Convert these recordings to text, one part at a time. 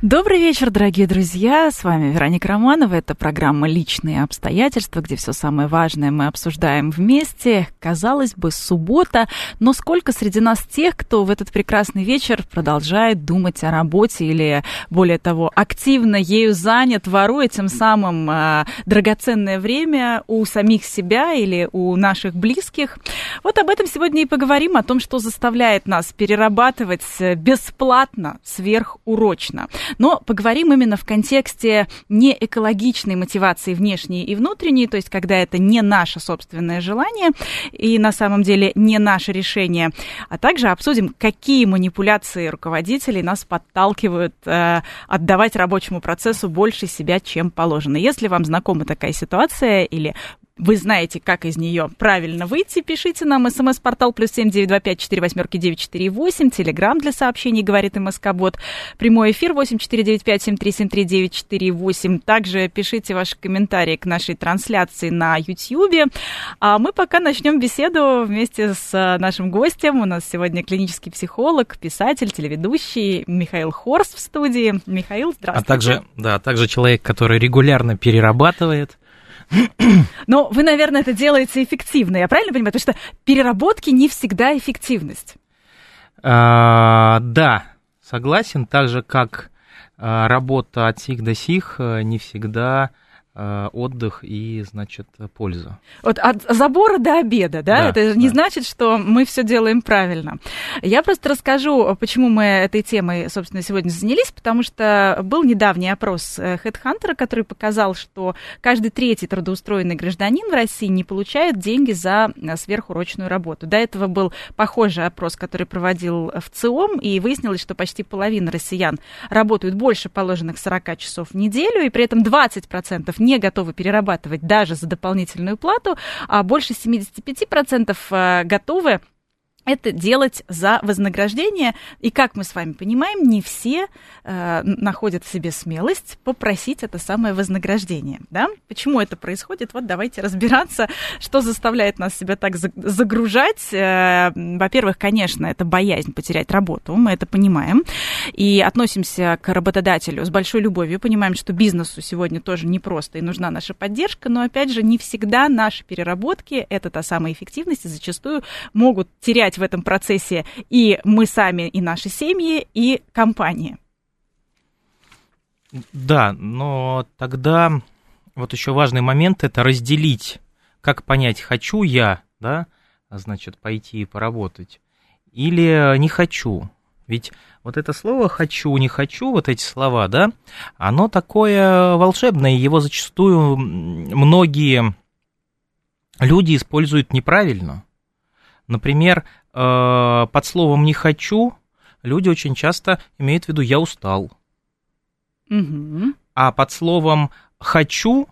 Добрый вечер, дорогие друзья. С вами Вероника Романова. Это программа «Личные обстоятельства», где все самое важное мы обсуждаем вместе. Казалось бы, суббота, но сколько среди нас тех, кто в этот прекрасный вечер продолжает думать о работе или, более того, активно ею занят, воруя тем самым э, драгоценное время у самих себя или у наших близких. Вот об этом сегодня и поговорим, о том, что заставляет нас перерабатывать бесплатно, сверхурочно. Но поговорим именно в контексте не экологичной мотивации внешней и внутренней, то есть когда это не наше собственное желание и на самом деле не наше решение, а также обсудим, какие манипуляции руководителей нас подталкивают э, отдавать рабочему процессу больше себя, чем положено. Если вам знакома такая ситуация или вы знаете, как из нее правильно выйти, пишите нам смс-портал плюс семь девять два пять четыре восьмерки девять четыре восемь, телеграмм для сообщений, говорит МСК-бот, прямой эфир восемь четыре девять пять семь три семь три девять четыре восемь. Также пишите ваши комментарии к нашей трансляции на YouTube. А мы пока начнем беседу вместе с нашим гостем. У нас сегодня клинический психолог, писатель, телеведущий Михаил Хорс в студии. Михаил, здравствуйте. А также, да, а также человек, который регулярно перерабатывает но вы, наверное, это делаете эффективно, я правильно понимаю? Потому что переработки не всегда эффективность. А, да, согласен. Так же, как а, работа от сих до сих э, не всегда отдых и, значит, пользу. Вот от забора до обеда, да? да Это не да. значит, что мы все делаем правильно. Я просто расскажу, почему мы этой темой, собственно, сегодня занялись, потому что был недавний опрос HeadHunter, который показал, что каждый третий трудоустроенный гражданин в России не получает деньги за сверхурочную работу. До этого был похожий опрос, который проводил в ЦИОМ, и выяснилось, что почти половина россиян работают больше положенных 40 часов в неделю, и при этом 20% не готовы перерабатывать даже за дополнительную плату, а больше 75% э, готовы это делать за вознаграждение. И как мы с вами понимаем, не все э, находят в себе смелость попросить это самое вознаграждение. Да? Почему это происходит? Вот давайте разбираться, что заставляет нас себя так загружать. Э, во-первых, конечно, это боязнь потерять работу, мы это понимаем. И относимся к работодателю с большой любовью, понимаем, что бизнесу сегодня тоже непросто и нужна наша поддержка, но, опять же, не всегда наши переработки, это та самая эффективность, и зачастую могут терять в этом процессе и мы сами, и наши семьи, и компании. Да, но тогда вот еще важный момент это разделить, как понять, хочу я, да, значит, пойти и поработать, или не хочу. Ведь вот это слово «хочу», «не хочу», вот эти слова, да, оно такое волшебное, его зачастую многие люди используют неправильно. Например, э, под словом «не хочу» люди очень часто имеют в виду «я устал». Угу. А под словом «хочу»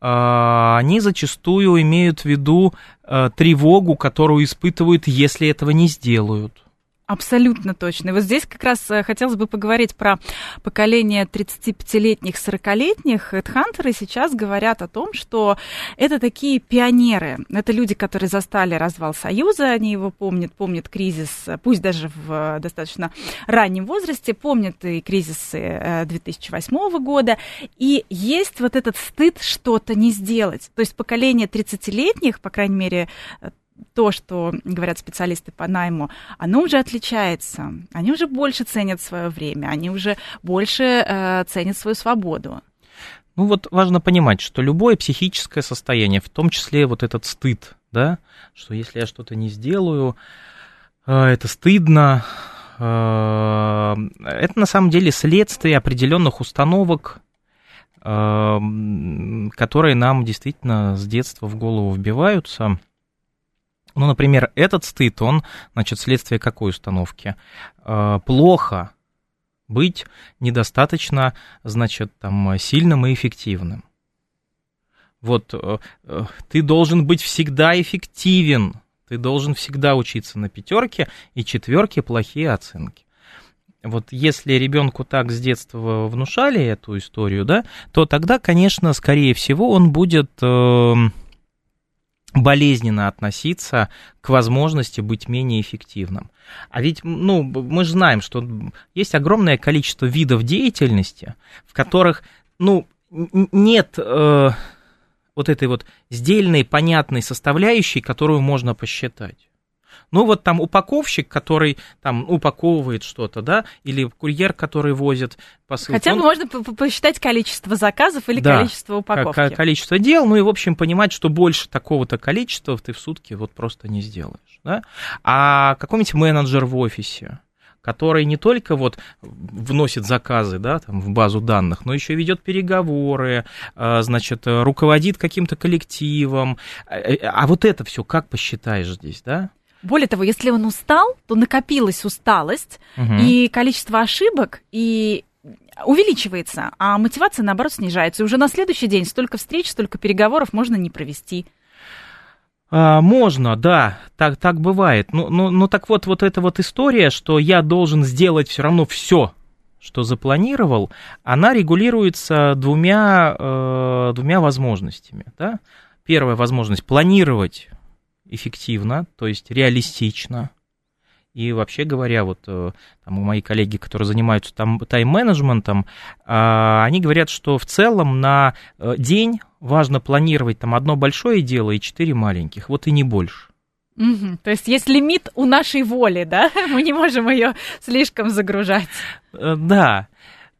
э, они зачастую имеют в виду э, тревогу, которую испытывают, если этого не сделают. Абсолютно точно. И вот здесь как раз э, хотелось бы поговорить про поколение 35-летних, 40-летних. Хедхантеры сейчас говорят о том, что это такие пионеры. Это люди, которые застали развал Союза, они его помнят, помнят кризис, пусть даже в достаточно раннем возрасте, помнят и кризисы 2008 э, года. И есть вот этот стыд что-то не сделать. То есть поколение 30-летних, по крайней мере, то, что говорят специалисты по найму, оно уже отличается. Они уже больше ценят свое время, они уже больше э, ценят свою свободу. Ну вот важно понимать, что любое психическое состояние, в том числе вот этот стыд, да, что если я что-то не сделаю, э, это стыдно, э, это на самом деле следствие определенных установок, э, которые нам действительно с детства в голову вбиваются. Ну, например, этот стыд, он, значит, следствие какой установки? Э, плохо быть недостаточно, значит, там, сильным и эффективным. Вот э, э, ты должен быть всегда эффективен, Ты должен всегда учиться на пятерке и четверке плохие оценки. Вот если ребенку так с детства внушали эту историю, да, то тогда, конечно, скорее всего, он будет э, болезненно относиться к возможности быть менее эффективным. А ведь, ну, мы же знаем, что есть огромное количество видов деятельности, в которых, ну, нет э, вот этой вот сдельной, понятной составляющей, которую можно посчитать. Ну вот там упаковщик, который там упаковывает что-то, да, или курьер, который возит посылки. Хотя бы он... можно посчитать количество заказов или да, количество упаковки. количество дел, ну и, в общем, понимать, что больше такого-то количества ты в сутки вот просто не сделаешь, да. А какой-нибудь менеджер в офисе, который не только вот вносит заказы да, там, в базу данных, но еще ведет переговоры, а, значит, руководит каким-то коллективом. А, а вот это все как посчитаешь здесь, да? Более того, если он устал, то накопилась усталость, угу. и количество ошибок, и увеличивается, а мотивация, наоборот, снижается. И уже на следующий день столько встреч, столько переговоров можно не провести. А, можно, да, так, так бывает. Ну, ну, ну так вот, вот эта вот история, что я должен сделать все равно все, что запланировал, она регулируется двумя, э, двумя возможностями. Да? Первая возможность планировать эффективно, то есть реалистично. И вообще говоря, вот э, там, мои коллеги, которые занимаются там тайм-менеджментом, а, они говорят, что в целом на э, день важно планировать там одно большое дело и четыре маленьких, вот и не больше. Угу. То есть есть лимит у нашей воли, да? Мы не можем ее слишком загружать. Э, да.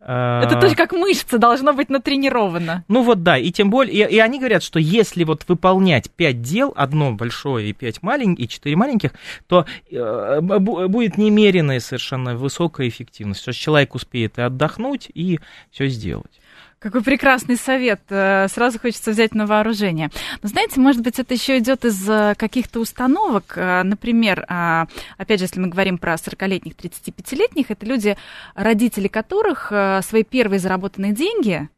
Это тоже как мышца должно быть натренировано. Ну вот да, и тем более, и, и они говорят, что если вот выполнять пять дел, одно большое и пять маленьких, и четыре маленьких, то э, будет немеренная совершенно высокая эффективность, что человек успеет и отдохнуть, и все сделать. Какой прекрасный совет. Э, сразу хочется взять на вооружение. Но знаете, может быть, это еще идет из э, каких-то установок. Э, например, опять же, если мы говорим про 40-летних, 35-летних, это люди, родители которых свои первые заработанные деньги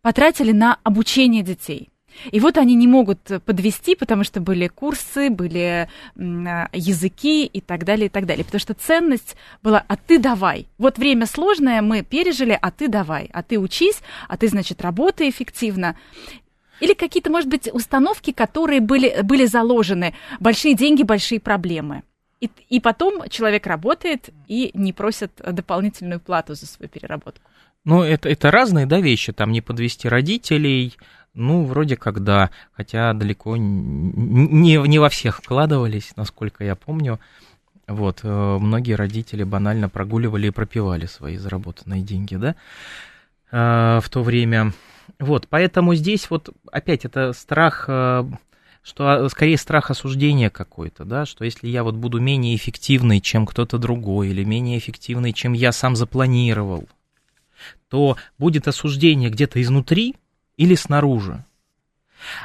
потратили на обучение детей. И вот они не могут подвести, потому что были курсы, были языки и так далее, и так далее. Потому что ценность была «а ты давай». Вот время сложное мы пережили, а ты давай, а ты учись, а ты, значит, работай эффективно. Или какие-то, может быть, установки, которые были, были заложены. Большие деньги, большие проблемы. И, и потом человек работает и не просит дополнительную плату за свою переработку. Ну, это, это разные, да, вещи. Там не подвести родителей, ну, вроде как да, хотя далеко не, не во всех вкладывались, насколько я помню. Вот, э, многие родители банально прогуливали и пропивали свои заработанные деньги, да, э, в то время. Вот, поэтому здесь вот опять это страх, э, что а, скорее страх осуждения какой-то, да, что если я вот буду менее эффективный, чем кто-то другой, или менее эффективный, чем я сам запланировал, то будет осуждение где-то изнутри, или снаружи.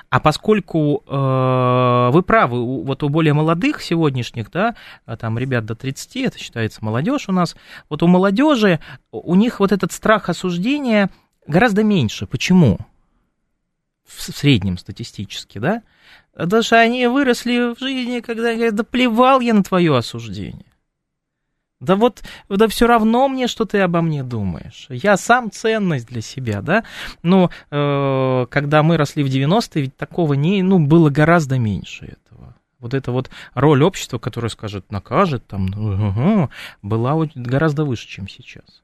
А поскольку э, вы правы, вот у более молодых сегодняшних, да, а там ребят до 30, это считается молодежь у нас, вот у молодежи, у них вот этот страх осуждения гораздо меньше. Почему? В среднем статистически, да? Потому что они выросли в жизни, когда говорят, да плевал я на твое осуждение. Да вот, да все равно мне, что ты обо мне думаешь. Я сам ценность для себя, да. Но э, когда мы росли в 90-е, ведь такого не, ну, было гораздо меньше этого. Вот эта вот роль общества, которое скажет, накажет, там, угу, была гораздо выше, чем сейчас.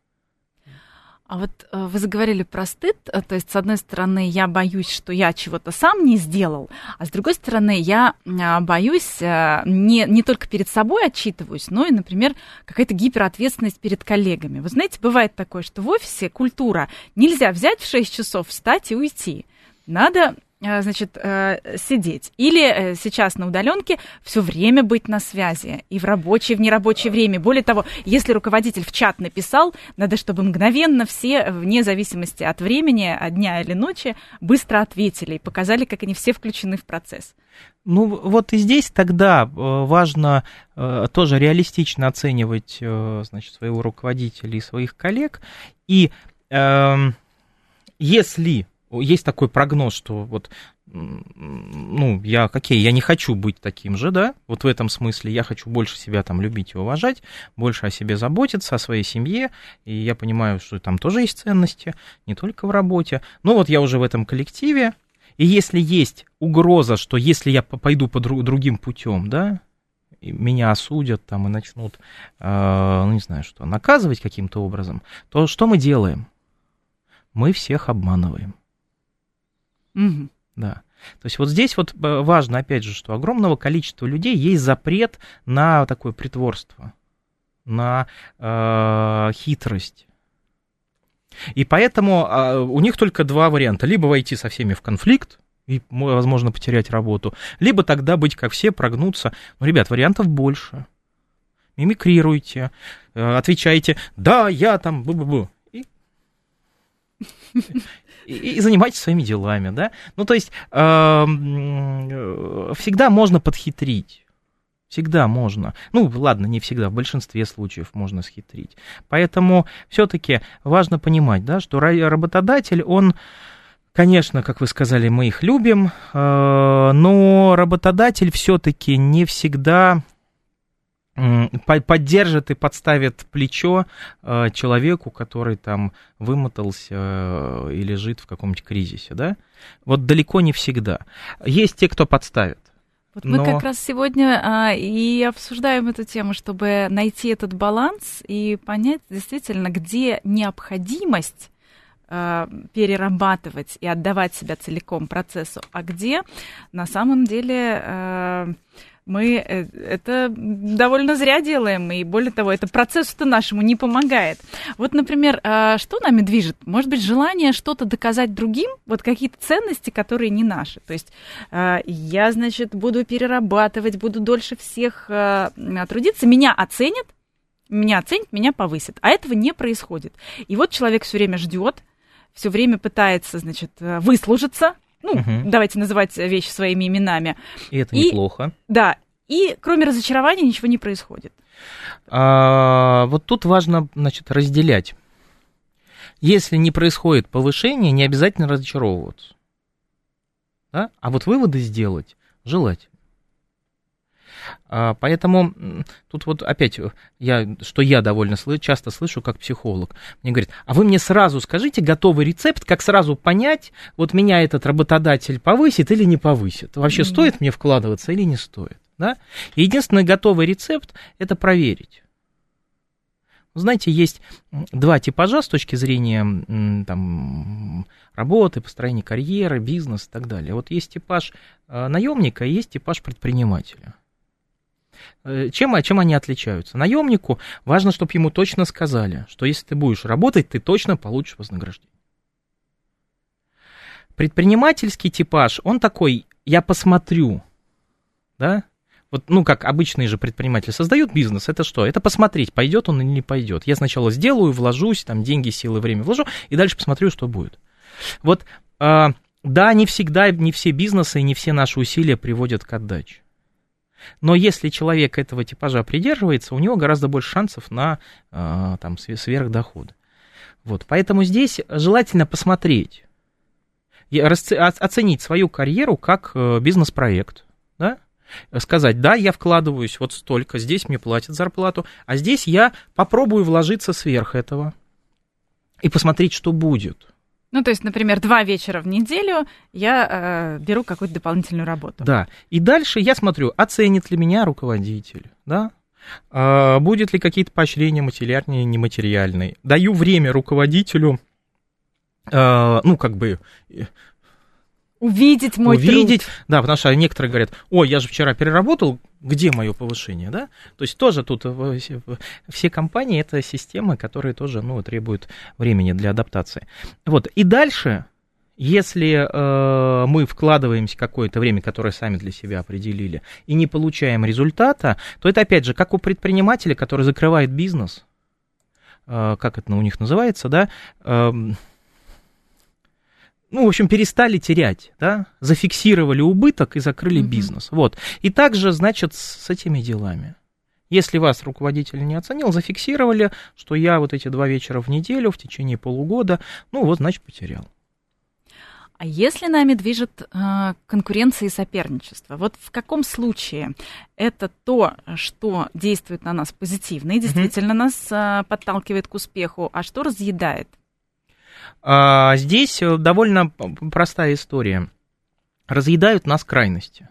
А вот э, вы заговорили про стыд, э, то есть, с одной стороны, я боюсь, что я чего-то сам не сделал, а с другой стороны, я а, боюсь, э, не, не только перед собой отчитываюсь, но и, например, какая-то гиперответственность перед коллегами. Вы знаете, бывает такое, что в офисе культура нельзя взять в 6 часов, встать и уйти. Надо значит, э, сидеть. Или э, сейчас на удаленке все время быть на связи. И в рабочее, и в нерабочее время. Более того, если руководитель в чат написал, надо, чтобы мгновенно все, вне зависимости от времени, от дня или ночи, быстро ответили и показали, как они все включены в процесс. Ну, вот и здесь тогда важно тоже реалистично оценивать, значит, своего руководителя и своих коллег. И э, если есть такой прогноз, что вот ну, я, какие, я не хочу быть таким же, да, вот в этом смысле я хочу больше себя там любить и уважать, больше о себе заботиться, о своей семье, и я понимаю, что там тоже есть ценности, не только в работе, ну, вот я уже в этом коллективе, и если есть угроза, что если я пойду по друг, другим путем, да, меня осудят там и начнут, э, ну, не знаю что, наказывать каким-то образом, то что мы делаем? Мы всех обманываем. Угу. Да. То есть вот здесь вот э, важно, опять же, что огромного количества людей есть запрет на такое притворство, на э, хитрость. И поэтому э, у них только два варианта. Либо войти со всеми в конфликт, и, возможно, потерять работу, либо тогда быть как все, прогнуться. Ну, ребят, вариантов больше. Мимикрируйте, э, отвечайте, да, я там, бу-бу-бу. И и, и занимайтесь своими делами, да. Ну, то есть э, всегда можно подхитрить. Всегда можно. Ну, ладно, не всегда, в большинстве случаев можно схитрить. Поэтому все-таки важно понимать, да, что работодатель, он, конечно, как вы сказали, мы их любим, э, но работодатель все-таки не всегда поддержит и подставит плечо э, человеку, который там вымотался э, и лежит в каком-нибудь кризисе, да? Вот далеко не всегда. Есть те, кто подставит. Вот но... мы как раз сегодня а, и обсуждаем эту тему, чтобы найти этот баланс и понять действительно, где необходимость а, перерабатывать и отдавать себя целиком процессу, а где на самом деле мы э, это довольно зря делаем, и более того, это процессу-то нашему не помогает. Вот, например, а, что нами движет? Может быть, желание что-то доказать другим, вот какие-то ценности, которые не наши. То есть а, я, значит, буду перерабатывать, буду дольше всех а, трудиться, меня оценят, меня оценят, меня повысят. А этого не происходит. И вот человек все время ждет, все время пытается, значит, выслужиться, ну, угу. давайте называть вещи своими именами. И это и, неплохо. Да. И кроме разочарования ничего не происходит. А, вот тут важно, значит, разделять. Если не происходит повышение, не обязательно разочаровываться. Да? А вот выводы сделать желательно. А, поэтому тут вот опять, э, я, что я довольно часто слышу как психолог, мне говорят, а вы мне сразу скажите готовый рецепт, как сразу понять, вот меня этот работодатель повысит или не повысит, вообще mm-hmm. стоит мне вкладываться или не стоит. Да? единственный готовый рецепт – это проверить. Знаете, есть два типажа с точки зрения там, работы, построения карьеры, бизнеса и так далее. Вот есть типаж э, наемника и есть типаж предпринимателя. Э, чем, чем они отличаются? Наемнику важно, чтобы ему точно сказали, что если ты будешь работать, ты точно получишь вознаграждение. Предпринимательский типаж, он такой, я посмотрю, да, вот, ну, как обычные же предприниматели создают бизнес, это что? Это посмотреть, пойдет он или не пойдет. Я сначала сделаю, вложусь, там, деньги, силы, время вложу, и дальше посмотрю, что будет. Вот, э, да, не всегда, не все бизнесы и не все наши усилия приводят к отдаче. Но если человек этого типажа придерживается, у него гораздо больше шансов на э, там, сверхдоходы. Вот, поэтому здесь желательно посмотреть, оценить свою карьеру как э, бизнес-проект, да? сказать, да, я вкладываюсь вот столько, здесь мне платят зарплату, а здесь я попробую вложиться сверх этого и посмотреть, что будет. Ну, то есть, например, два вечера в неделю я э, беру какую-то дополнительную работу. Да. И дальше я смотрю, оценит ли меня руководитель, да? А, будет ли какие-то поощрения материальные, нематериальные. Даю время руководителю, э, ну, как бы Увидеть мой Увидеть, труд. да, потому что некоторые говорят, ой, я же вчера переработал, где мое повышение, да? То есть тоже тут все компании это системы, которые тоже, ну, требуют времени для адаптации. Вот, и дальше, если э, мы вкладываемся какое-то время, которое сами для себя определили, и не получаем результата, то это опять же, как у предпринимателя, который закрывает бизнес, э, как это у них называется, да, э, ну, в общем, перестали терять, да, зафиксировали убыток и закрыли mm-hmm. бизнес. Вот. И также, значит, с этими делами. Если вас руководитель не оценил, зафиксировали, что я вот эти два вечера в неделю в течение полугода, ну вот, значит, потерял. А если нами движет э, конкуренция и соперничество, вот в каком случае это то, что действует на нас позитивно и действительно mm-hmm. нас э, подталкивает к успеху, а что разъедает? А, здесь э, довольно простая история. Разъедают нас крайности.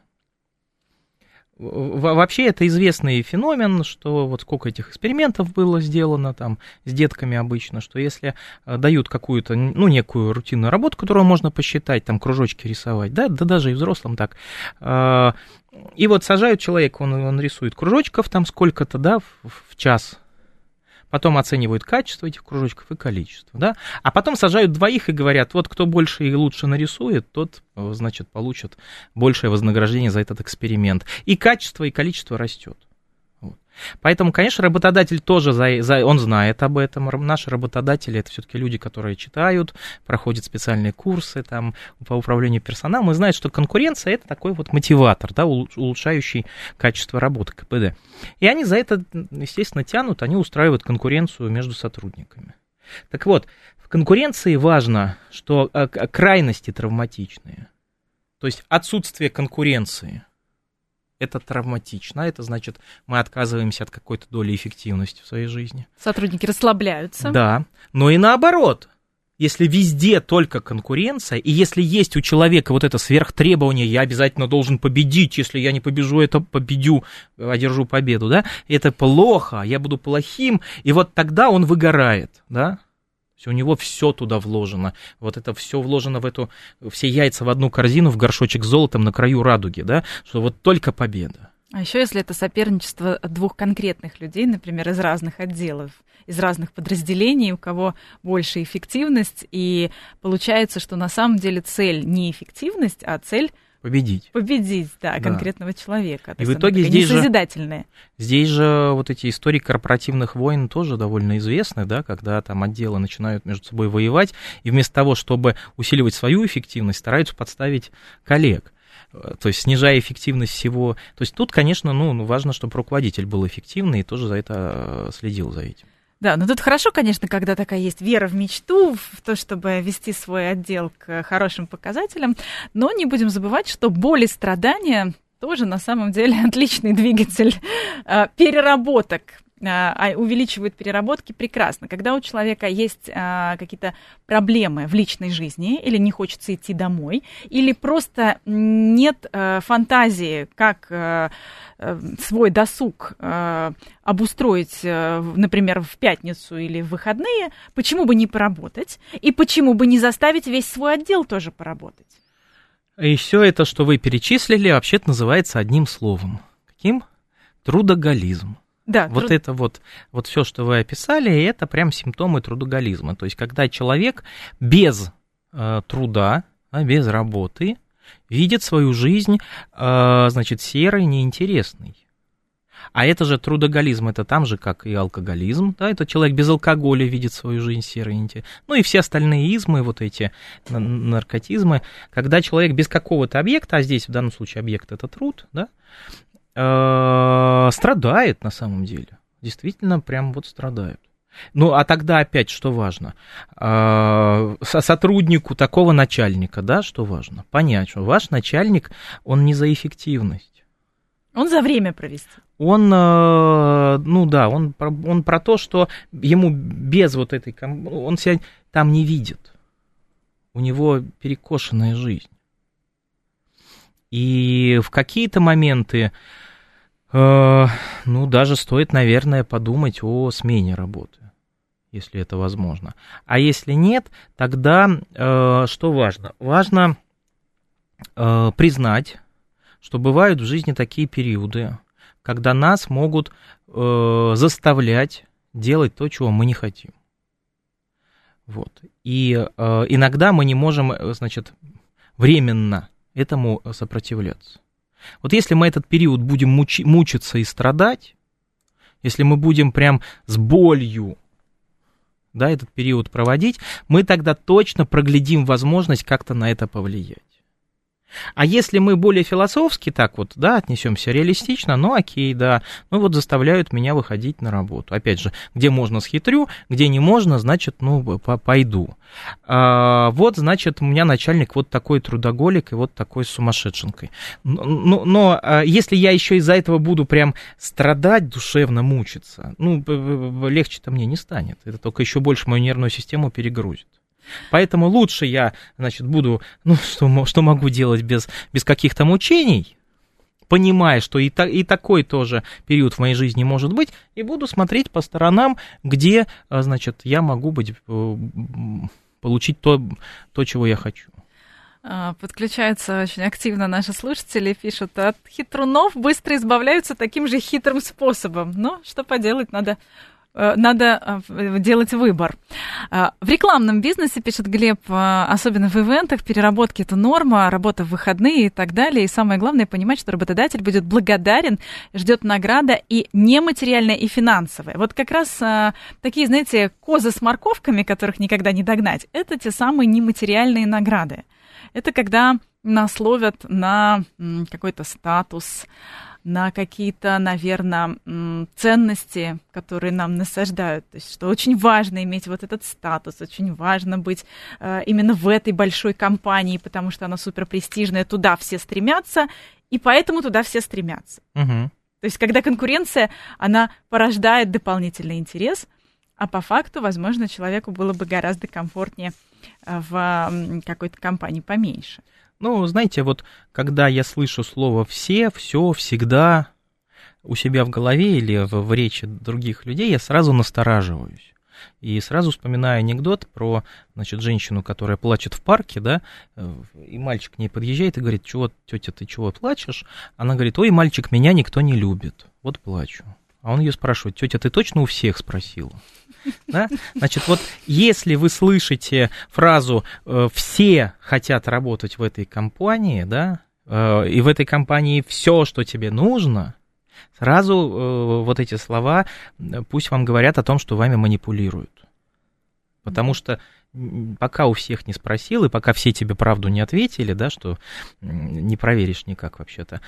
Вообще это известный феномен, что вот сколько этих экспериментов было сделано там с детками обычно, что если э, дают какую-то, ну, некую рутинную работу, которую можно посчитать, там, кружочки рисовать, да, да даже и взрослым так, э, и вот сажают человека, он, он рисует кружочков там сколько-то, да, в, в час, потом оценивают качество этих кружочков и количество, да, а потом сажают двоих и говорят, вот кто больше и лучше нарисует, тот, э, значит, получит большее вознаграждение за этот эксперимент. И качество, и количество растет. Поэтому, конечно, работодатель тоже, за, за, он знает об этом. Наши работодатели это все-таки люди, которые читают, проходят специальные курсы там, по управлению персоналом и знают, что конкуренция это такой вот мотиватор, да, улучшающий качество работы КПД. И они за это, естественно, тянут, они устраивают конкуренцию между сотрудниками. Так вот, в конкуренции важно, что э, крайности травматичные. То есть отсутствие конкуренции – это травматично, это значит, мы отказываемся от какой-то доли эффективности в своей жизни. Сотрудники расслабляются. Да, но и наоборот. Если везде только конкуренция, и если есть у человека вот это сверхтребование, я обязательно должен победить, если я не побежу, это победю, одержу победу, да, это плохо, я буду плохим, и вот тогда он выгорает, да, у него все туда вложено. Вот это все вложено в эту, все яйца в одну корзину, в горшочек с золотом на краю радуги, да, что вот только победа. А еще если это соперничество двух конкретных людей, например, из разных отделов, из разных подразделений, у кого больше эффективность, и получается, что на самом деле цель не эффективность, а цель Победить. Победить, да, да. конкретного человека. И в итоге здесь же, здесь же вот эти истории корпоративных войн тоже довольно известны, да, когда там отделы начинают между собой воевать, и вместо того, чтобы усиливать свою эффективность, стараются подставить коллег то есть снижая эффективность всего. То есть тут, конечно, ну, важно, чтобы руководитель был эффективный и тоже за это э, следил за этим. Да, но тут хорошо, конечно, когда такая есть вера в мечту, в то, чтобы вести свой отдел к хорошим показателям, но не будем забывать, что боль и страдания тоже на самом деле отличный двигатель э, переработок увеличивают переработки прекрасно. Когда у человека есть а, какие-то проблемы в личной жизни, или не хочется идти домой, или просто нет а, фантазии, как а, свой досуг а, обустроить, а, например, в пятницу или в выходные, почему бы не поработать, и почему бы не заставить весь свой отдел тоже поработать? И все это, что вы перечислили, вообще-то называется одним словом. Каким? Трудоголизм. Да, вот труд... это вот, вот все, что вы описали, это прям симптомы трудоголизма. То есть, когда человек без э, труда, а, без работы, видит свою жизнь, э, значит, серой, неинтересной. А это же трудоголизм, это там же, как и алкоголизм, да, это человек без алкоголя видит свою жизнь серой, неинтересной. Ну и все остальные измы, вот эти наркотизмы, когда человек без какого-то объекта, а здесь в данном случае объект это труд, да, Э, страдает на самом деле. Действительно, прям вот страдают. Ну, а тогда опять, что важно? Э, сотруднику такого начальника, да, что важно? Понять, что ваш начальник, он не за эффективность. Он за время провести. Он, э, ну да, он, он про то, что ему без вот этой... Он себя там не видит. У него перекошенная жизнь. И в какие-то моменты ну, даже стоит, наверное, подумать о смене работы, если это возможно. А если нет, тогда э, что важно? Важно э, признать, что бывают в жизни такие периоды, когда нас могут заставлять делать то, чего мы не хотим. Вот. И э, иногда мы не можем, значит, временно этому сопротивляться. Вот если мы этот период будем муч- мучиться и страдать, если мы будем прям с болью да, этот период проводить, мы тогда точно проглядим возможность как-то на это повлиять. А если мы более философски так вот, да, отнесемся реалистично, ну окей, да, ну вот заставляют меня выходить на работу. Опять же, где можно схитрю, где не можно, значит, ну, пойду. А, вот, значит, у меня начальник вот такой трудоголик и вот такой сумасшедшенкой. Но, но, но а, если я еще из-за этого буду прям страдать, душевно мучиться, ну, легче-то мне не станет. Это только еще больше мою нервную систему перегрузит. Поэтому лучше я, значит, буду, ну, что, что могу делать без, без каких-то мучений, понимая, что и, та, и такой тоже период в моей жизни может быть, и буду смотреть по сторонам, где, а, значит, я могу быть, э, получить то, то чего я хочу. А, подключаются очень активно наши слушатели, пишут, от хитрунов быстро избавляются таким же хитрым способом. Но что поделать, надо Э, надо э, делать выбор. Э, в рекламном бизнесе, пишет Глеб, особенно в ивентах, переработки это норма, работа в выходные и так далее. И самое главное понимать, что работодатель будет благодарен, ждет награда и нематериальная, и финансовая. Вот как раз такие, знаете, козы с морковками, которых никогда не догнать, это те самые нематериальные награды. Это когда нас ловят на какой-то статус, на какие-то, наверное, ценности, которые нам насаждают. То есть, что очень важно иметь вот этот статус, очень важно быть э, именно в этой большой компании, потому что она супер престижная, туда все стремятся, и поэтому туда все стремятся. Угу. То есть, когда конкуренция, она порождает дополнительный интерес, а по факту, возможно, человеку было бы гораздо комфортнее э, в какой-то компании поменьше. Ну, знаете, вот когда я слышу слово «все», «все», «всегда» у себя в голове или в, в речи других людей, я сразу настораживаюсь. И сразу вспоминаю анекдот про, значит, женщину, которая плачет в парке, да, и мальчик к ней подъезжает и говорит, чего, тетя, ты чего плачешь? Она говорит, ой, мальчик, меня никто не любит, вот плачу. А он ее спрашивает, тетя, ты точно у всех спросила? Да? Значит, вот если вы слышите фразу э, «все хотят работать в этой компании», да, э, и в этой компании все, что тебе нужно, сразу э, вот эти слова пусть вам говорят о том, что вами манипулируют. Потому что пока у всех не спросил, и пока все тебе правду не ответили, да, что не проверишь никак вообще-то,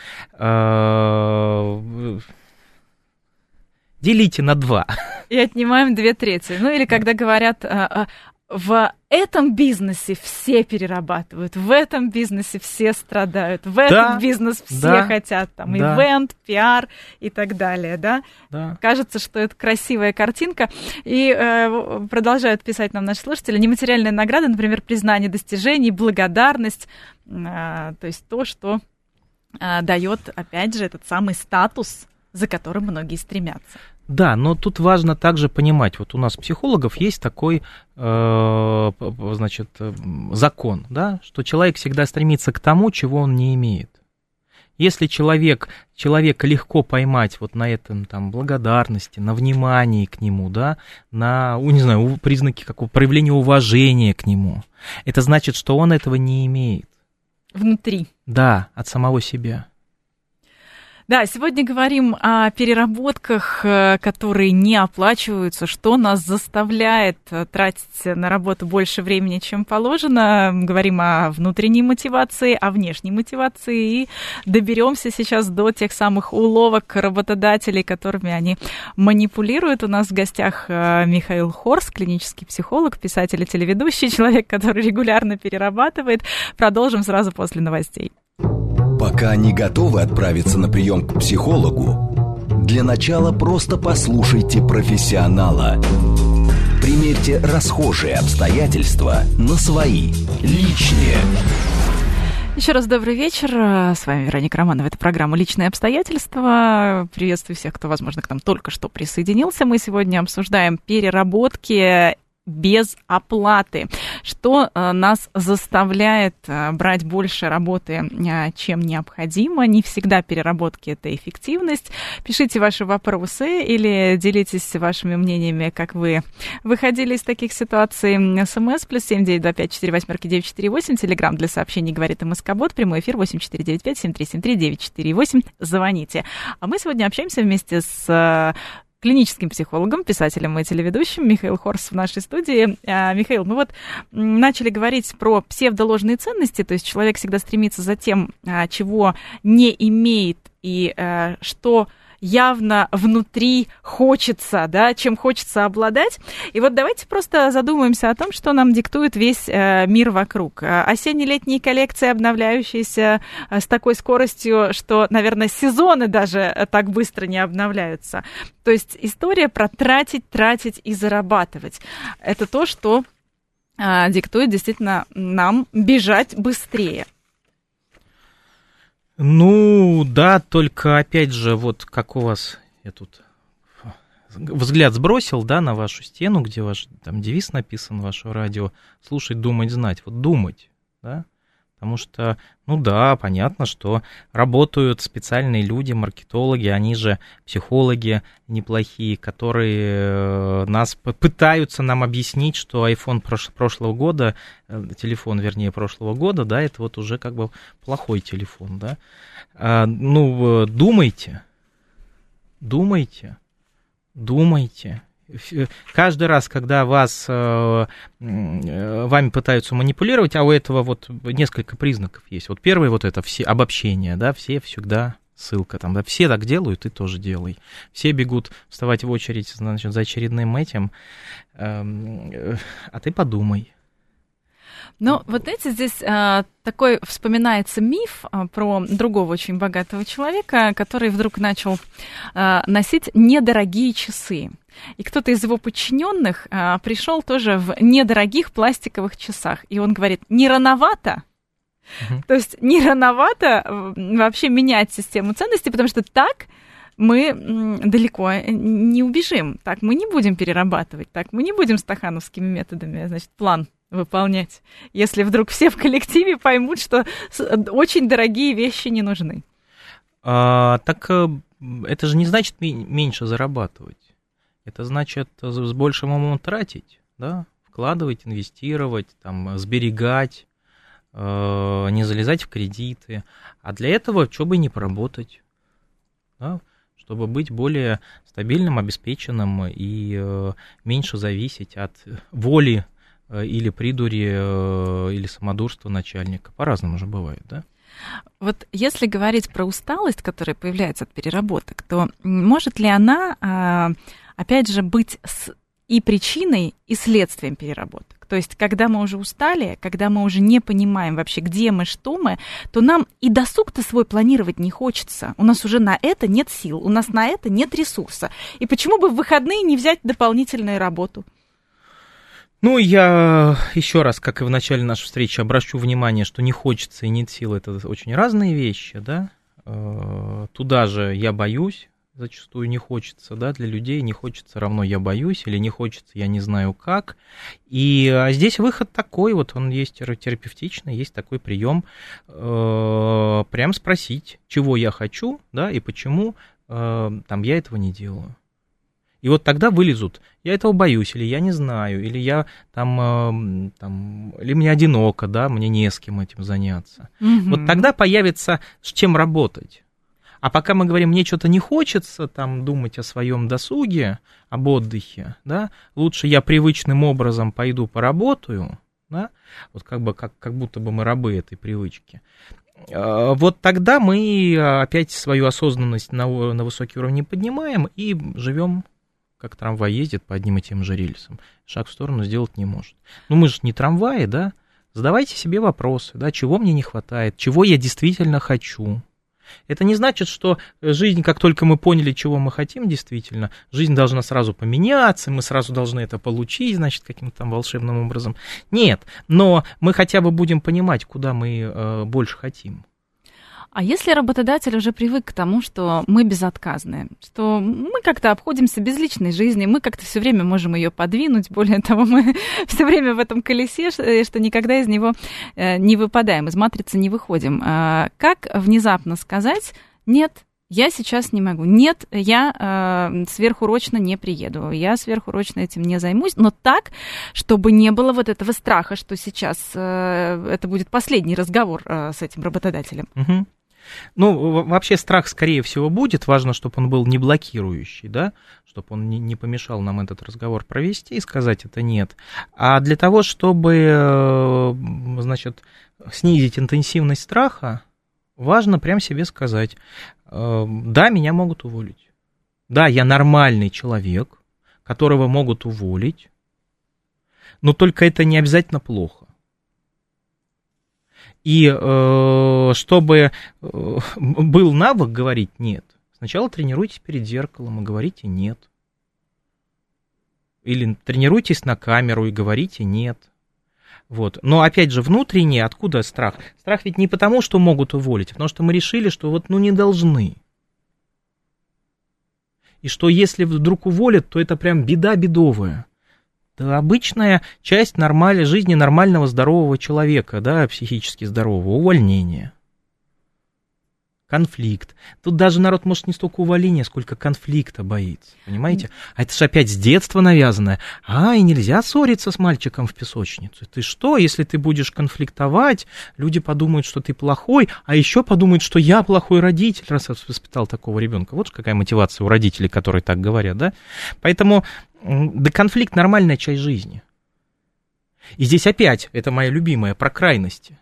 делите на два. И отнимаем две трети. Ну или когда говорят, а, а, в этом бизнесе все перерабатывают, в этом бизнесе все страдают, в да, этот бизнес все да, хотят, там, да. ивент, пиар и так далее, да? да? Кажется, что это красивая картинка. И э, продолжают писать нам наши слушатели, нематериальная награда, например, признание достижений, благодарность, э, то есть то, что э, дает, опять же, этот самый статус за которым многие стремятся. Да, но тут важно также понимать, вот у нас психологов есть такой, э, значит, закон, да, что человек всегда стремится к тому, чего он не имеет. Если человек, человека легко поймать вот на этом там благодарности, на внимании к нему, да, на, не знаю, признаки какого проявления уважения к нему, это значит, что он этого не имеет. Внутри. Да, от самого себя. Да, сегодня говорим о переработках, э, которые не оплачиваются, что нас заставляет э, тратить на работу больше времени, чем положено. Говорим о внутренней мотивации, о внешней мотивации и доберемся сейчас до тех самых уловок работодателей, которыми они манипулируют. У нас в гостях э, Михаил Хорс, клинический психолог, писатель и телеведущий, человек, который регулярно перерабатывает. Продолжим сразу после новостей. Пока не готовы отправиться на прием к психологу, для начала просто послушайте профессионала. Примерьте расхожие обстоятельства на свои, личные. Еще раз добрый вечер. С вами Вероника Романова. Это программа «Личные обстоятельства». Приветствую всех, кто, возможно, к нам только что присоединился. Мы сегодня обсуждаем переработки без оплаты, что э, нас заставляет э, брать больше работы, э, чем необходимо. Не всегда переработки – это эффективность. Пишите ваши вопросы или делитесь вашими мнениями, как вы выходили из таких ситуаций. СМС плюс семь девять два пять четыре восьмерки девять четыре восемь. Телеграмм для сообщений говорит МСК-бот. Прямой эфир восемь четыре девять пять семь три семь три девять четыре восемь. Звоните. А мы сегодня общаемся вместе с клиническим психологом, писателем и телеведущим Михаил Хорс в нашей студии. А, Михаил, мы вот начали говорить про псевдоложные ценности, то есть человек всегда стремится за тем, а, чего не имеет и а, что явно внутри хочется, да, чем хочется обладать. И вот давайте просто задумаемся о том, что нам диктует весь э, мир вокруг. Э, осенне-летние коллекции, обновляющиеся э, с такой скоростью, что, наверное, сезоны даже так быстро не обновляются. То есть история про тратить, тратить и зарабатывать. Это то, что диктует действительно нам бежать быстрее. Ну, да, только опять же, вот как у вас, я тут взгляд сбросил, да, на вашу стену, где ваш там девиз написан, ваше радио, слушать, думать, знать. Вот думать, да, Потому что, ну да, понятно, что работают специальные люди, маркетологи, они же психологи неплохие, которые э, нас пытаются нам объяснить, что iPhone прош- прошлого года, э, телефон, вернее, прошлого года, да, это вот уже как бы плохой телефон, да. А, ну, думайте, думайте, думайте, каждый раз, когда вас, э, э, вами пытаются манипулировать, а у этого вот несколько признаков есть. Вот первый вот это все обобщение, да, все всегда ссылка там, да, все так делают, ты тоже делай. Все бегут вставать в очередь, значит, за очередным этим, эм, э, а ты подумай. Ну, вот эти здесь а, такой вспоминается миф а, про другого очень богатого человека, который вдруг начал а, носить недорогие часы. И кто-то из его подчиненных а, пришел тоже в недорогих пластиковых часах. И он говорит, не рановато? Uh-huh. То есть не рановато вообще менять систему ценностей, потому что так мы далеко не убежим. Так мы не будем перерабатывать. Так мы не будем стахановскими методами, значит, план выполнять, если вдруг все в коллективе поймут, что очень дорогие вещи не нужны. А, так э, это же не значит меньше зарабатывать. Это значит с большим умом тратить, да, вкладывать, инвестировать, там, сберегать, э, не залезать в кредиты. А для этого что бы не поработать, да, чтобы быть более стабильным, обеспеченным и э, меньше зависеть от воли Э, или придури, э, или самодурство начальника. По-разному же бывает, да? Вот если говорить про усталость, которая появляется от переработок, то может ли она, а, опять же, быть и причиной, и следствием переработок? То есть, когда мы уже устали, когда мы уже не понимаем вообще, где мы, что мы, то нам и досуг-то свой планировать не хочется. У нас уже на это нет сил, у нас на это нет ресурса. И почему бы в выходные не взять дополнительную работу? Ну, я еще раз, как и в начале нашей встречи, обращу внимание, что не хочется и нет сил, это очень разные вещи, да. Э, туда же я боюсь, зачастую не хочется, да, для людей не хочется равно я боюсь или не хочется я не знаю как. И а здесь выход такой, вот он есть терапевтичный, есть такой прием, э, прям спросить, чего я хочу, да, и почему э, там я этого не делаю. И вот тогда вылезут, я этого боюсь, или я не знаю, или я там, э, там или мне одиноко, да, мне не с кем этим заняться. Угу. Вот тогда появится с чем работать. А пока мы говорим, мне что-то не хочется там думать о своем досуге, об отдыхе, да, лучше я привычным образом пойду поработаю, да, вот как бы как, как будто бы мы рабы этой привычки. Э, вот тогда мы опять свою осознанность на, на высокий уровень поднимаем и живем как трамвай ездит по одним и тем же рельсам, шаг в сторону сделать не может. Ну мы же не трамваи, да? Задавайте себе вопросы, да, чего мне не хватает, чего я действительно хочу. Это не значит, что жизнь, как только мы поняли, чего мы хотим действительно, жизнь должна сразу поменяться, мы сразу должны это получить, значит, каким-то там волшебным образом. Нет, но мы хотя бы будем понимать, куда мы э, больше хотим. А если работодатель уже привык к тому, что мы безотказны, что мы как-то обходимся без личной жизни, мы как-то все время можем ее подвинуть, более того, мы все время в этом колесе, э, что никогда из него э, не выпадаем, из матрицы не выходим. А как внезапно сказать «нет», я сейчас не могу. Нет, я э, сверхурочно не приеду. Я сверхурочно этим не займусь. Но так, чтобы не было вот этого страха, что сейчас э, это будет последний разговор э, с этим работодателем. Угу. Ну, вообще страх, скорее всего, будет. Важно, чтобы он был не блокирующий, да, чтобы он не, помешал нам этот разговор провести и сказать это нет. А для того, чтобы, э, значит, снизить интенсивность страха, важно прям себе сказать, э, да, меня могут уволить. Да, я нормальный человек, которого могут уволить, но только это не обязательно плохо. И э, чтобы э, был навык говорить нет, сначала тренируйтесь перед зеркалом и говорите нет. Или тренируйтесь на камеру и говорите нет. Вот. Но опять же, внутренний, откуда страх? Страх ведь не потому, что могут уволить, а потому что мы решили, что вот ну не должны. И что если вдруг уволят, то это прям беда бедовая. Обычная часть нормальной жизни нормального здорового человека, да, психически здорового, увольнение конфликт. Тут даже народ может не столько увольнения, сколько конфликта боится, понимаете? А это же опять с детства навязанное. А, и нельзя ссориться с мальчиком в песочнице. Ты что, если ты будешь конфликтовать, люди подумают, что ты плохой, а еще подумают, что я плохой родитель, раз я воспитал такого ребенка. Вот какая мотивация у родителей, которые так говорят, да? Поэтому, да конфликт нормальная часть жизни. И здесь опять, это моя любимая, про крайности.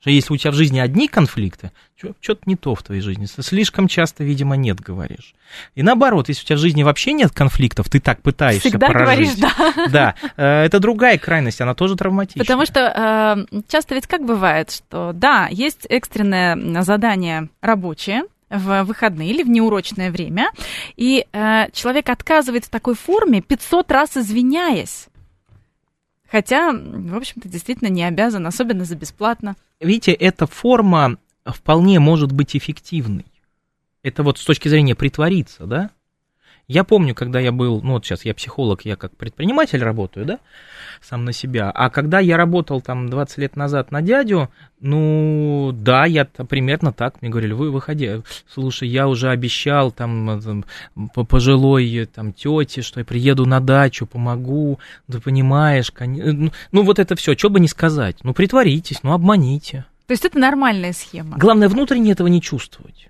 Что если у тебя в жизни одни конфликты, что-то не то в твоей жизни. Слишком часто, видимо, нет говоришь. И наоборот, если у тебя в жизни вообще нет конфликтов, ты так пытаешься Всегда прожить. говоришь да. Да, э, это другая крайность, она тоже травматична. Потому что э, часто ведь как бывает, что да, есть экстренное задание рабочее, в выходные или в неурочное время, и э, человек отказывает в такой форме 500 раз извиняясь. Хотя, в общем-то, действительно не обязан, особенно за бесплатно. Видите, эта форма вполне может быть эффективной. Это вот с точки зрения притвориться, да? Я помню, когда я был, ну вот сейчас я психолог, я как предприниматель работаю, да, сам на себя. А когда я работал там 20 лет назад на дядю, ну да, я примерно так, мне говорили, вы выходи, слушай, я уже обещал там, там пожилой там тете, что я приеду на дачу, помогу, ты понимаешь, ну, ну вот это все, что бы не сказать, ну притворитесь, ну обманите. То есть это нормальная схема. Главное внутренне этого не чувствовать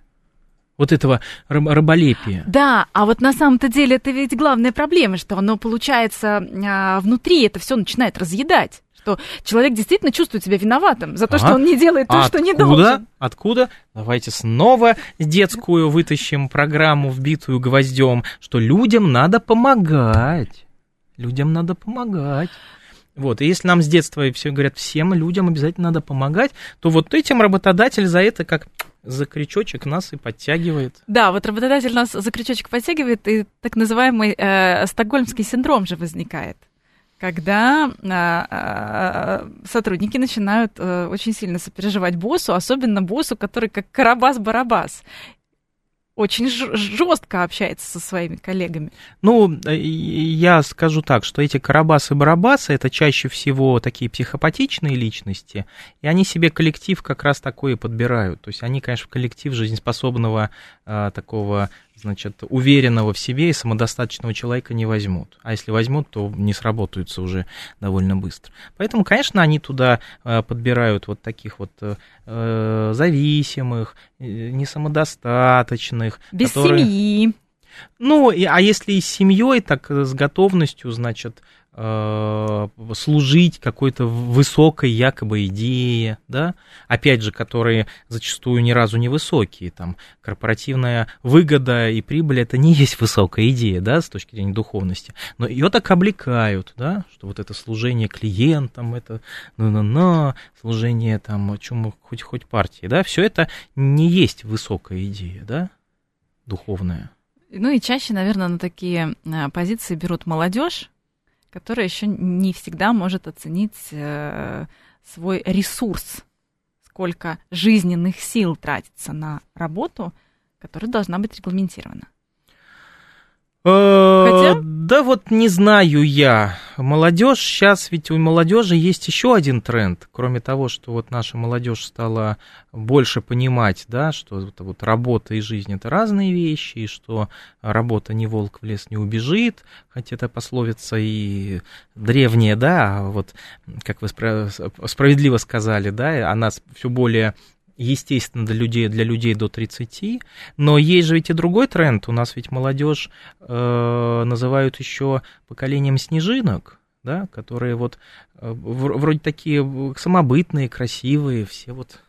вот этого раб- раболепия. Да, а вот на самом-то деле это ведь главная проблема, что оно получается а, внутри, это все начинает разъедать что человек действительно чувствует себя виноватым за то, а? что он не делает то, а что откуда? не должен. Откуда? Давайте снова детскую вытащим программу, вбитую гвоздем, что людям надо помогать. Людям надо помогать. Вот, и если нам с детства все говорят, всем людям обязательно надо помогать, то вот этим работодатель за это как за крючочек нас и подтягивает. Да, вот работодатель нас за крючочек подтягивает, и так называемый э, стокгольмский синдром же возникает когда э, э, сотрудники начинают э, очень сильно сопереживать боссу, особенно боссу, который как Карабас-Барабас очень жестко общается со своими коллегами. Ну, э, я скажу так, что эти Карабасы-Барабасы это чаще всего такие психопатичные личности, и они себе коллектив как раз такой и подбирают. То есть они, конечно, в коллектив жизнеспособного а, такого значит, уверенного в себе и самодостаточного человека не возьмут. А если возьмут, то не сработаются уже довольно быстро. Поэтому, конечно, они туда э, подбирают вот таких вот э, зависимых, э, несамодостаточных. Без которые... семьи. Ну, а если и с семьей, так с готовностью, значит, служить какой-то высокой якобы идее, да, опять же, которые зачастую ни разу не высокие, там, корпоративная выгода и прибыль, это не есть высокая идея, да, с точки зрения духовности, но ее так облекают, да, что вот это служение клиентам, это на-на-на, служение там, чем хоть, хоть партии, да, все это не есть высокая идея, да, духовная. Ну и чаще, наверное, на такие э, позиции берут молодежь, которая еще не всегда может оценить э, свой ресурс, сколько жизненных сил тратится на работу, которая должна быть регламентирована. Хотя? Э, да вот не знаю я. Молодежь сейчас, ведь у молодежи есть еще один тренд, кроме того, что вот наша молодежь стала больше понимать, да, что это вот работа и жизнь это разные вещи, и что работа не волк в лес не убежит, хотя это пословица и древняя, да, а вот как вы справедливо сказали, да, она все более естественно, для людей, для людей до 30, но есть же ведь и другой тренд. У нас ведь молодежь э, называют еще поколением снежинок, да, которые вот э, вроде такие самобытные, красивые, все вот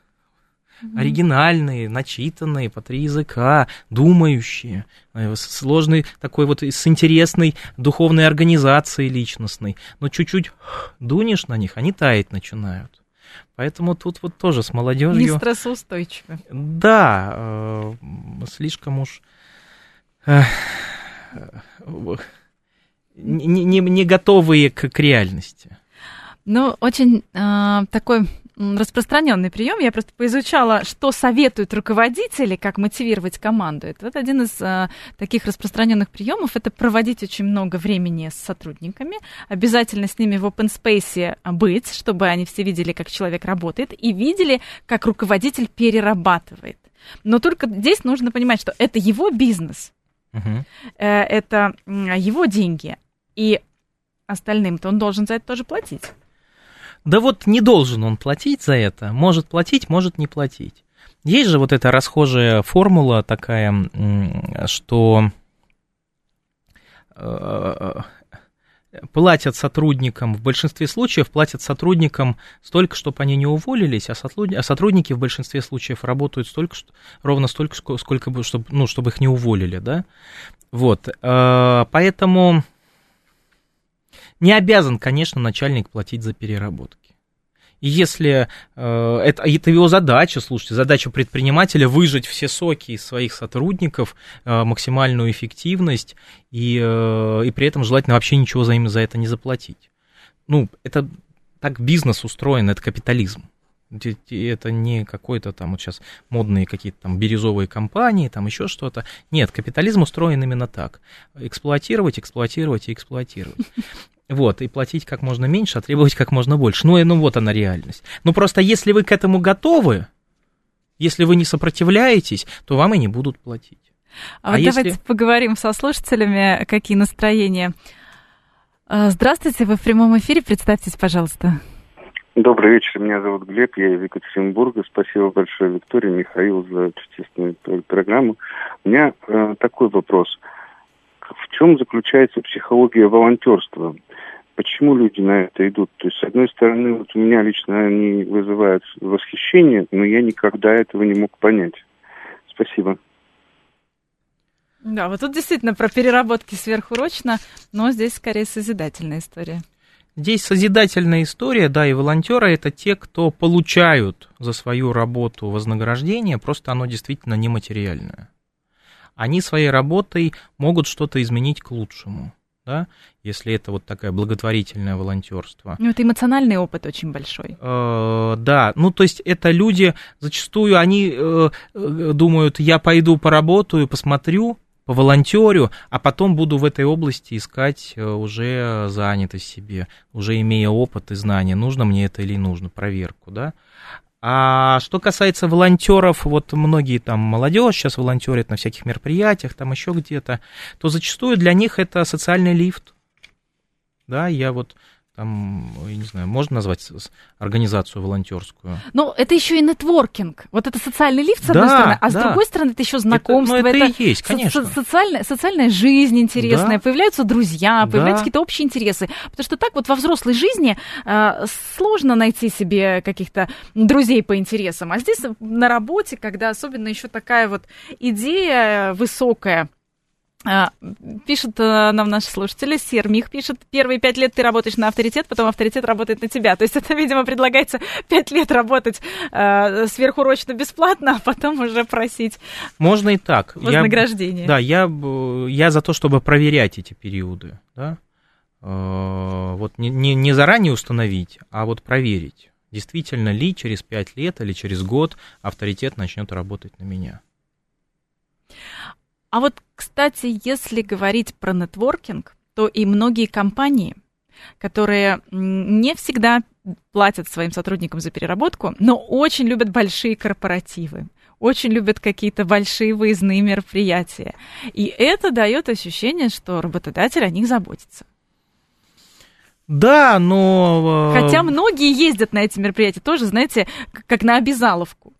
оригинальные, начитанные, по три языка, думающие, э, сложный такой вот с интересной духовной организацией личностной. Но чуть-чуть дунешь на них, они таять начинают. Поэтому тут вот тоже с молодежью... Не стрессоустойчивы. Да, э, слишком уж... Э, не, не, не готовые к, к реальности. Ну, очень э, такой распространенный прием. Я просто поизучала, что советуют руководители, как мотивировать команду. Это вот один из а, таких распространенных приемов. Это проводить очень много времени с сотрудниками, обязательно с ними в open space быть, чтобы они все видели, как человек работает, и видели, как руководитель перерабатывает. Но только здесь нужно понимать, что это его бизнес, uh-huh. это его деньги, и остальным-то он должен за это тоже платить. Да вот не должен он платить за это. Может платить, может не платить. Есть же вот эта расхожая формула такая, что э, платят сотрудникам, в большинстве случаев платят сотрудникам столько, чтобы они не уволились, а, а сотрудники в большинстве случаев работают столько, ровно столько, сколько, чтобы, ну, чтобы их не уволили, да. Вот, э, поэтому не обязан, конечно, начальник платить за переработки. И если э, это, это его задача, слушайте, задача предпринимателя выжать все соки из своих сотрудников, э, максимальную эффективность и, э, и при этом желательно вообще ничего за, им за это не заплатить. Ну, это так бизнес устроен, это капитализм. Это не какой-то там вот сейчас модные какие-то там бирюзовые компании, там еще что-то. Нет, капитализм устроен именно так. Эксплуатировать, эксплуатировать и эксплуатировать. Вот, и платить как можно меньше, а требовать как можно больше. Ну, и, ну вот она реальность. Ну, просто если вы к этому готовы, если вы не сопротивляетесь, то вам и не будут платить. А, а вот если... давайте поговорим со слушателями, какие настроения. А, здравствуйте, вы в прямом эфире, представьтесь, пожалуйста. Добрый вечер, меня зовут Глеб, я из Екатеринбурга. Спасибо большое Виктории, Михаил за чудесную программу. У меня э, такой вопрос. В чем заключается психология волонтерства? Почему люди на это идут. То есть, с одной стороны, вот у меня лично они вызывают восхищение, но я никогда этого не мог понять. Спасибо. Да, вот тут действительно про переработки сверхурочно, но здесь скорее созидательная история. Здесь созидательная история, да, и волонтеры это те, кто получают за свою работу вознаграждение, просто оно действительно нематериальное. Они своей работой могут что-то изменить к лучшему да, если это вот такое благотворительное волонтерство. Ну, это эмоциональный опыт очень большой. Э, да, ну, то есть это люди, зачастую они э, э, думают, я пойду поработаю, посмотрю, по волонтерю, а потом буду в этой области искать э, уже занятость себе, уже имея опыт и знания, нужно мне это или нужно, проверку, да. А что касается волонтеров, вот многие там молодежь сейчас волонтерят на всяких мероприятиях, там еще где-то, то зачастую для них это социальный лифт. Да, я вот там, я не знаю, можно назвать организацию волонтерскую? Ну, это еще и нетворкинг. Вот это социальный лифт, с да, одной стороны, а да. с другой стороны, это еще знакомство. Это, ну, это, это и есть, конечно. Со- социальная, социальная жизнь интересная, да. появляются друзья, появляются да. какие-то общие интересы. Потому что так вот во взрослой жизни э, сложно найти себе каких-то друзей по интересам. А здесь на работе, когда особенно еще такая вот идея высокая, пишут э, нам наши слушатели, Сермих пишет, первые пять лет ты работаешь на авторитет, потом авторитет работает на тебя. То есть это, видимо, предлагается пять лет работать э, сверхурочно бесплатно, а потом уже просить Можно и так. Вознаграждение. Я, да, я, я за то, чтобы проверять эти периоды. Да? Э, вот не, не, не заранее установить, а вот проверить, действительно ли через пять лет или через год авторитет начнет работать на меня. А вот, кстати, если говорить про нетворкинг, то и многие компании, которые не всегда платят своим сотрудникам за переработку, но очень любят большие корпоративы, очень любят какие-то большие выездные мероприятия. И это дает ощущение, что работодатель о них заботится. Да, но... Э, Хотя многие ездят на эти мероприятия тоже, знаете, как на обязаловку.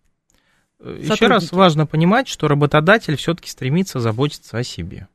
Еще раз важно понимать, что работодатель все-таки стремится заботиться о себе.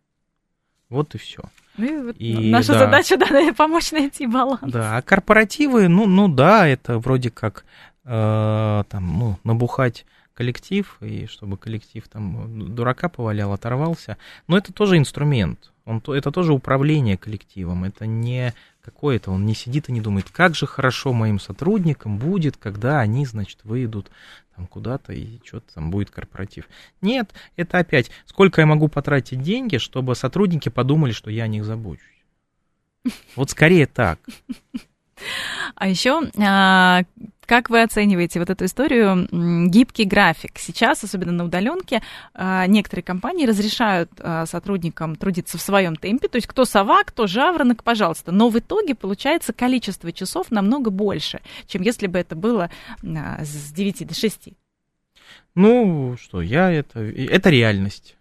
Вот и все. Ну, и и, наша да, задача да, помочь найти баланс. Да, а корпоративы, ну, ну да, это вроде как э, там, ну, набухать коллектив, и чтобы коллектив там дурака повалял, оторвался. Но это тоже инструмент. Он, это тоже управление коллективом. Это не какое-то, он не сидит и не думает, как же хорошо моим сотрудникам будет, когда они, значит, выйдут там куда-то и что-то там будет корпоратив. Нет, это опять, сколько я могу потратить деньги, чтобы сотрудники подумали, что я о них забочусь. Вот скорее так. А еще а, как вы оцениваете вот эту историю гибкий график? Сейчас, особенно на удаленке, а, некоторые компании разрешают а, сотрудникам трудиться в своем темпе, то есть кто сова, кто жаворонок, пожалуйста. Но в итоге получается количество часов намного больше, чем если бы это было с 9 до 6. Ну, что, я это... Это реальность.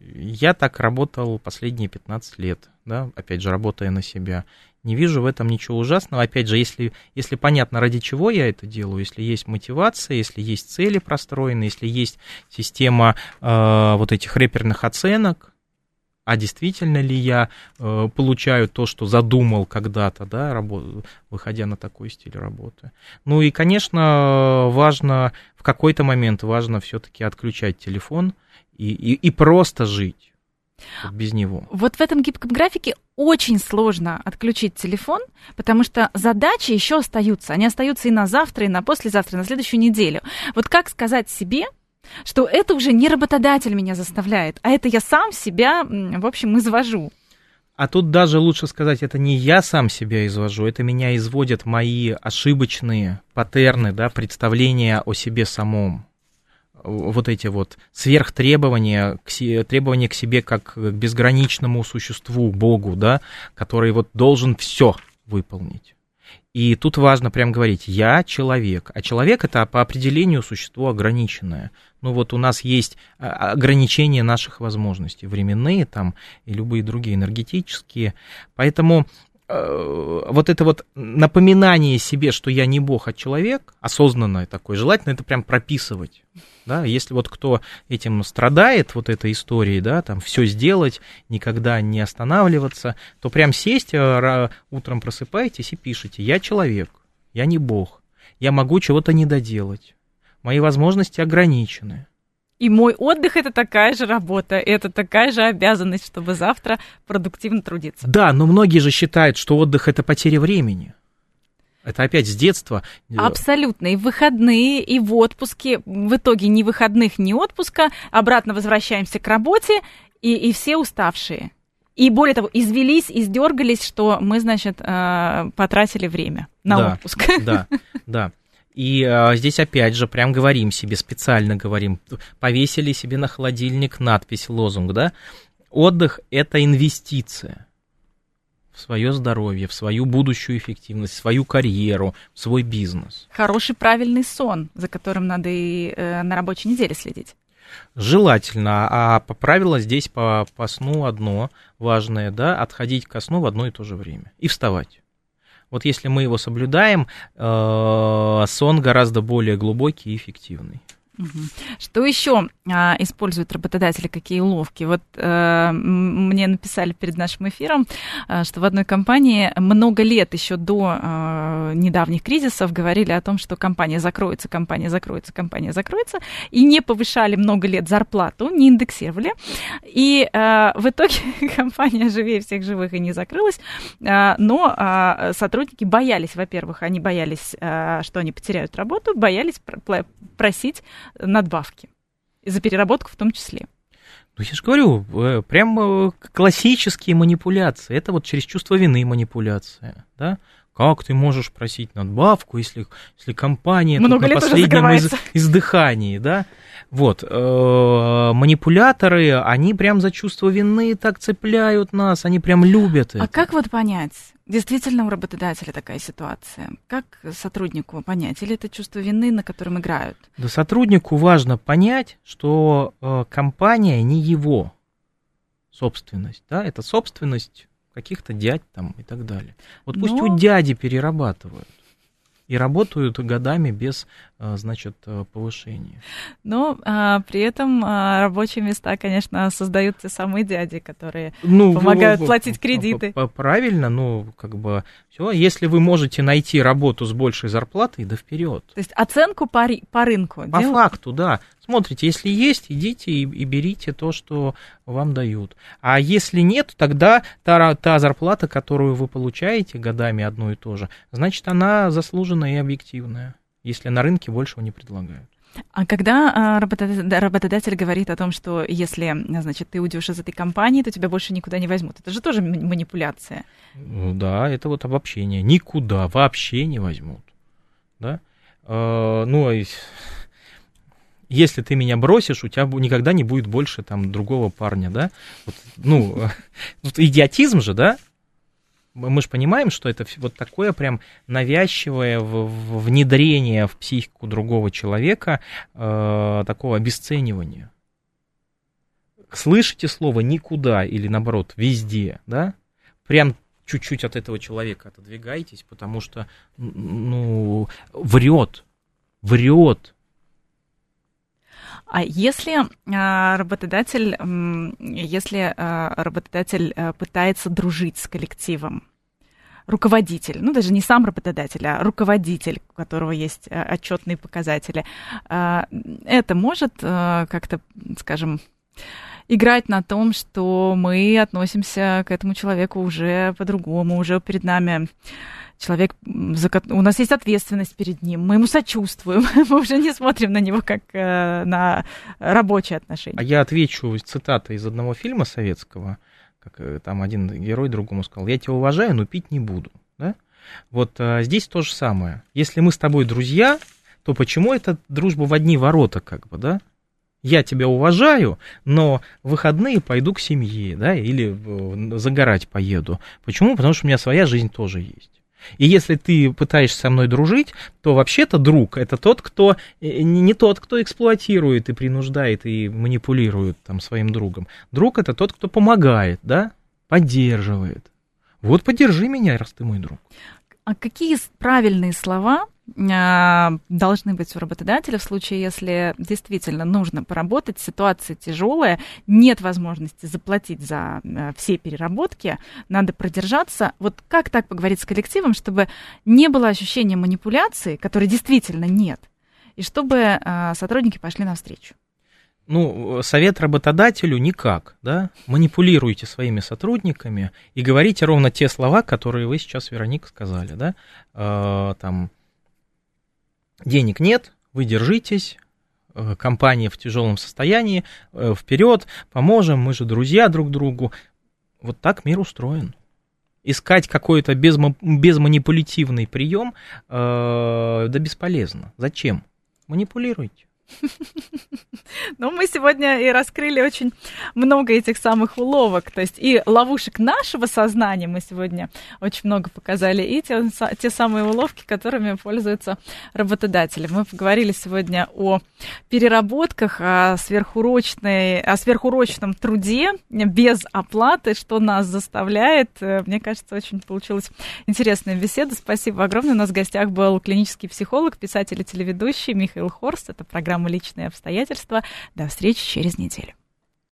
Я так работал последние 15 лет, да, опять же, работая на себя. Не вижу в этом ничего ужасного. Опять же, если, если понятно, ради чего я это делаю, если есть мотивация, если есть цели простроены, если есть система э, вот этих реперных оценок, а действительно ли я э, получаю то, что задумал когда-то, да, работ, выходя на такой стиль работы. Ну и, конечно, важно, в какой-то момент важно все-таки отключать телефон и, и, и просто жить без него. Вот в этом гибком графике очень сложно отключить телефон, потому что задачи еще остаются. Они остаются и на завтра, и на послезавтра, и на следующую неделю. Вот как сказать себе, что это уже не работодатель меня заставляет, а это я сам себя, в общем, извожу. А тут даже лучше сказать, это не я сам себя извожу, это меня изводят мои ошибочные паттерны, да, представления о себе самом вот эти вот сверхтребования, требования к себе как к безграничному существу, Богу, да, который вот должен все выполнить. И тут важно прям говорить, я человек, а человек это по определению существо ограниченное. Ну вот у нас есть а, ограничения наших возможностей, временные там и любые другие энергетические. Поэтому вот это вот напоминание себе, что я не бог, а человек, осознанное такое, желательно это прям прописывать. Да, если вот кто этим страдает, вот этой историей, да, там все сделать, никогда не останавливаться, то прям сесть, э, утром просыпаетесь и пишите, я человек, я не бог, я могу чего-то не доделать, мои возможности ограничены. И мой отдых это такая же работа, это такая же обязанность, чтобы завтра продуктивно трудиться. Да, но многие же считают, что отдых это потеря времени. Это опять с детства. Абсолютно. И в выходные, и в отпуске. В итоге ни выходных, ни отпуска. Обратно возвращаемся к работе, и, и все уставшие. И более того, извелись, издергались, что мы, значит, э, потратили время на да, отпуск. Да, да. И а, здесь опять же прям говорим себе, специально говорим, повесили себе на холодильник надпись, лозунг, да? Отдых – это инвестиция в свое здоровье, в свою будущую эффективность, в свою карьеру, в свой бизнес. Хороший правильный сон, за которым надо и э, на рабочей неделе следить. Желательно, а по правилу здесь по, по сну одно важное, да, отходить ко сну в одно и то же время и вставать. Вот если мы его соблюдаем, э, сон гораздо более глубокий и эффективный. Что еще а, используют работодатели, какие уловки? Вот а, мне написали перед нашим эфиром, а, что в одной компании много лет еще до а, недавних кризисов говорили о том, что компания закроется, компания закроется, компания закроется, и не повышали много лет зарплату, не индексировали. И а, в итоге компания живее всех живых и не закрылась, а, но а, сотрудники боялись, во-первых, они боялись, а, что они потеряют работу, боялись просить надбавки. И за переработку в том числе. Ну, я же говорю, э, прям э, классические манипуляции. Это вот через чувство вины манипуляция, да? Как ты можешь просить надбавку, если, если компания Много на последнем из, издыхании, да? Вот, э, манипуляторы, они прям за чувство вины так цепляют нас, они прям любят а это. А как вот понять, действительно у работодателя такая ситуация? Как сотруднику понять? Или это чувство вины, на котором играют? Да сотруднику важно понять, что э, компания не его собственность, да, это собственность каких-то дядь там и так далее. Вот пусть Но... у дяди перерабатывают. И работают годами без, э, значит, э, повышения. Но а, при этом а, рабочие места, конечно, создают те самые дяди, которые ну, помогают платить кредиты. Правильно, ну, как бы, все, если вы можете найти работу с большей зарплатой, да вперед. То есть оценку по, по рынку. По делать? факту, да. Смотрите, если есть, идите и, и берите то, что вам дают. А если нет, тогда та, та зарплата, которую вы получаете годами одно и то же, значит, она заслуженная и объективная, если на рынке большего не предлагают. А когда а, работодатель говорит о том, что если, значит, ты уйдешь из этой компании, то тебя больше никуда не возьмут, это же тоже манипуляция. Ну да, это вот обобщение. Никуда вообще не возьмут. Да? А, ну, а если ты меня бросишь, у тебя никогда не будет больше там другого парня, да? Вот, ну, вот идиотизм же, да? Мы же понимаем, что это вот такое прям навязчивое внедрение в психику другого человека, э, такого обесценивания. Слышите слово никуда или наоборот везде, да? Прям чуть-чуть от этого человека отодвигайтесь, потому что, ну, врет, врет, а если а, работодатель, если а, работодатель а, пытается дружить с коллективом, руководитель, ну даже не сам работодатель, а руководитель, у которого есть отчетные показатели, это может как-то, скажем, играть на том, что мы относимся к этому человеку уже по-другому, уже перед нами человек, у нас есть ответственность перед ним, мы ему сочувствуем, мы уже не смотрим на него как э, на рабочие отношения. А я отвечу цитата из одного фильма советского, как э, там один герой другому сказал, я тебя уважаю, но пить не буду. Да? Вот а, здесь то же самое. Если мы с тобой друзья, то почему это дружба в одни ворота, как бы, да? Я тебя уважаю, но в выходные пойду к семье, да, или загорать поеду. Почему? Потому что у меня своя жизнь тоже есть. И если ты пытаешься со мной дружить, то вообще-то друг это тот, кто э, не тот, кто эксплуатирует и принуждает и манипулирует там своим другом. Друг это тот, кто помогает, да, поддерживает. Вот поддержи меня, раз ты мой друг. А какие правильные слова должны быть у работодателя в случае, если действительно нужно поработать, ситуация тяжелая, нет возможности заплатить за э, все переработки, надо продержаться. Вот как так поговорить с коллективом, чтобы не было ощущения манипуляции, которой действительно нет, и чтобы а, сотрудники пошли навстречу? Ну, совет работодателю никак, да? Манипулируйте своими сотрудниками и говорите ровно те слова, которые вы сейчас, Вероника, сказали, да? Э, там, денег нет, вы держитесь, э, компания в тяжелом состоянии, э, вперед, поможем, мы же друзья друг другу. Вот так мир устроен. Искать какой-то безманипулятивный прием, э, да бесполезно. Зачем? Манипулируйте. Ну, мы сегодня и раскрыли очень много этих самых уловок, то есть и ловушек нашего сознания мы сегодня очень много показали, и те, те самые уловки, которыми пользуются работодатели. Мы поговорили сегодня о переработках, о, сверхурочной, о сверхурочном труде без оплаты, что нас заставляет. Мне кажется, очень получилась интересная беседа. Спасибо огромное. У нас в гостях был клинический психолог, писатель и телеведущий Михаил Хорст. Это программа программы «Личные обстоятельства». До встречи через неделю.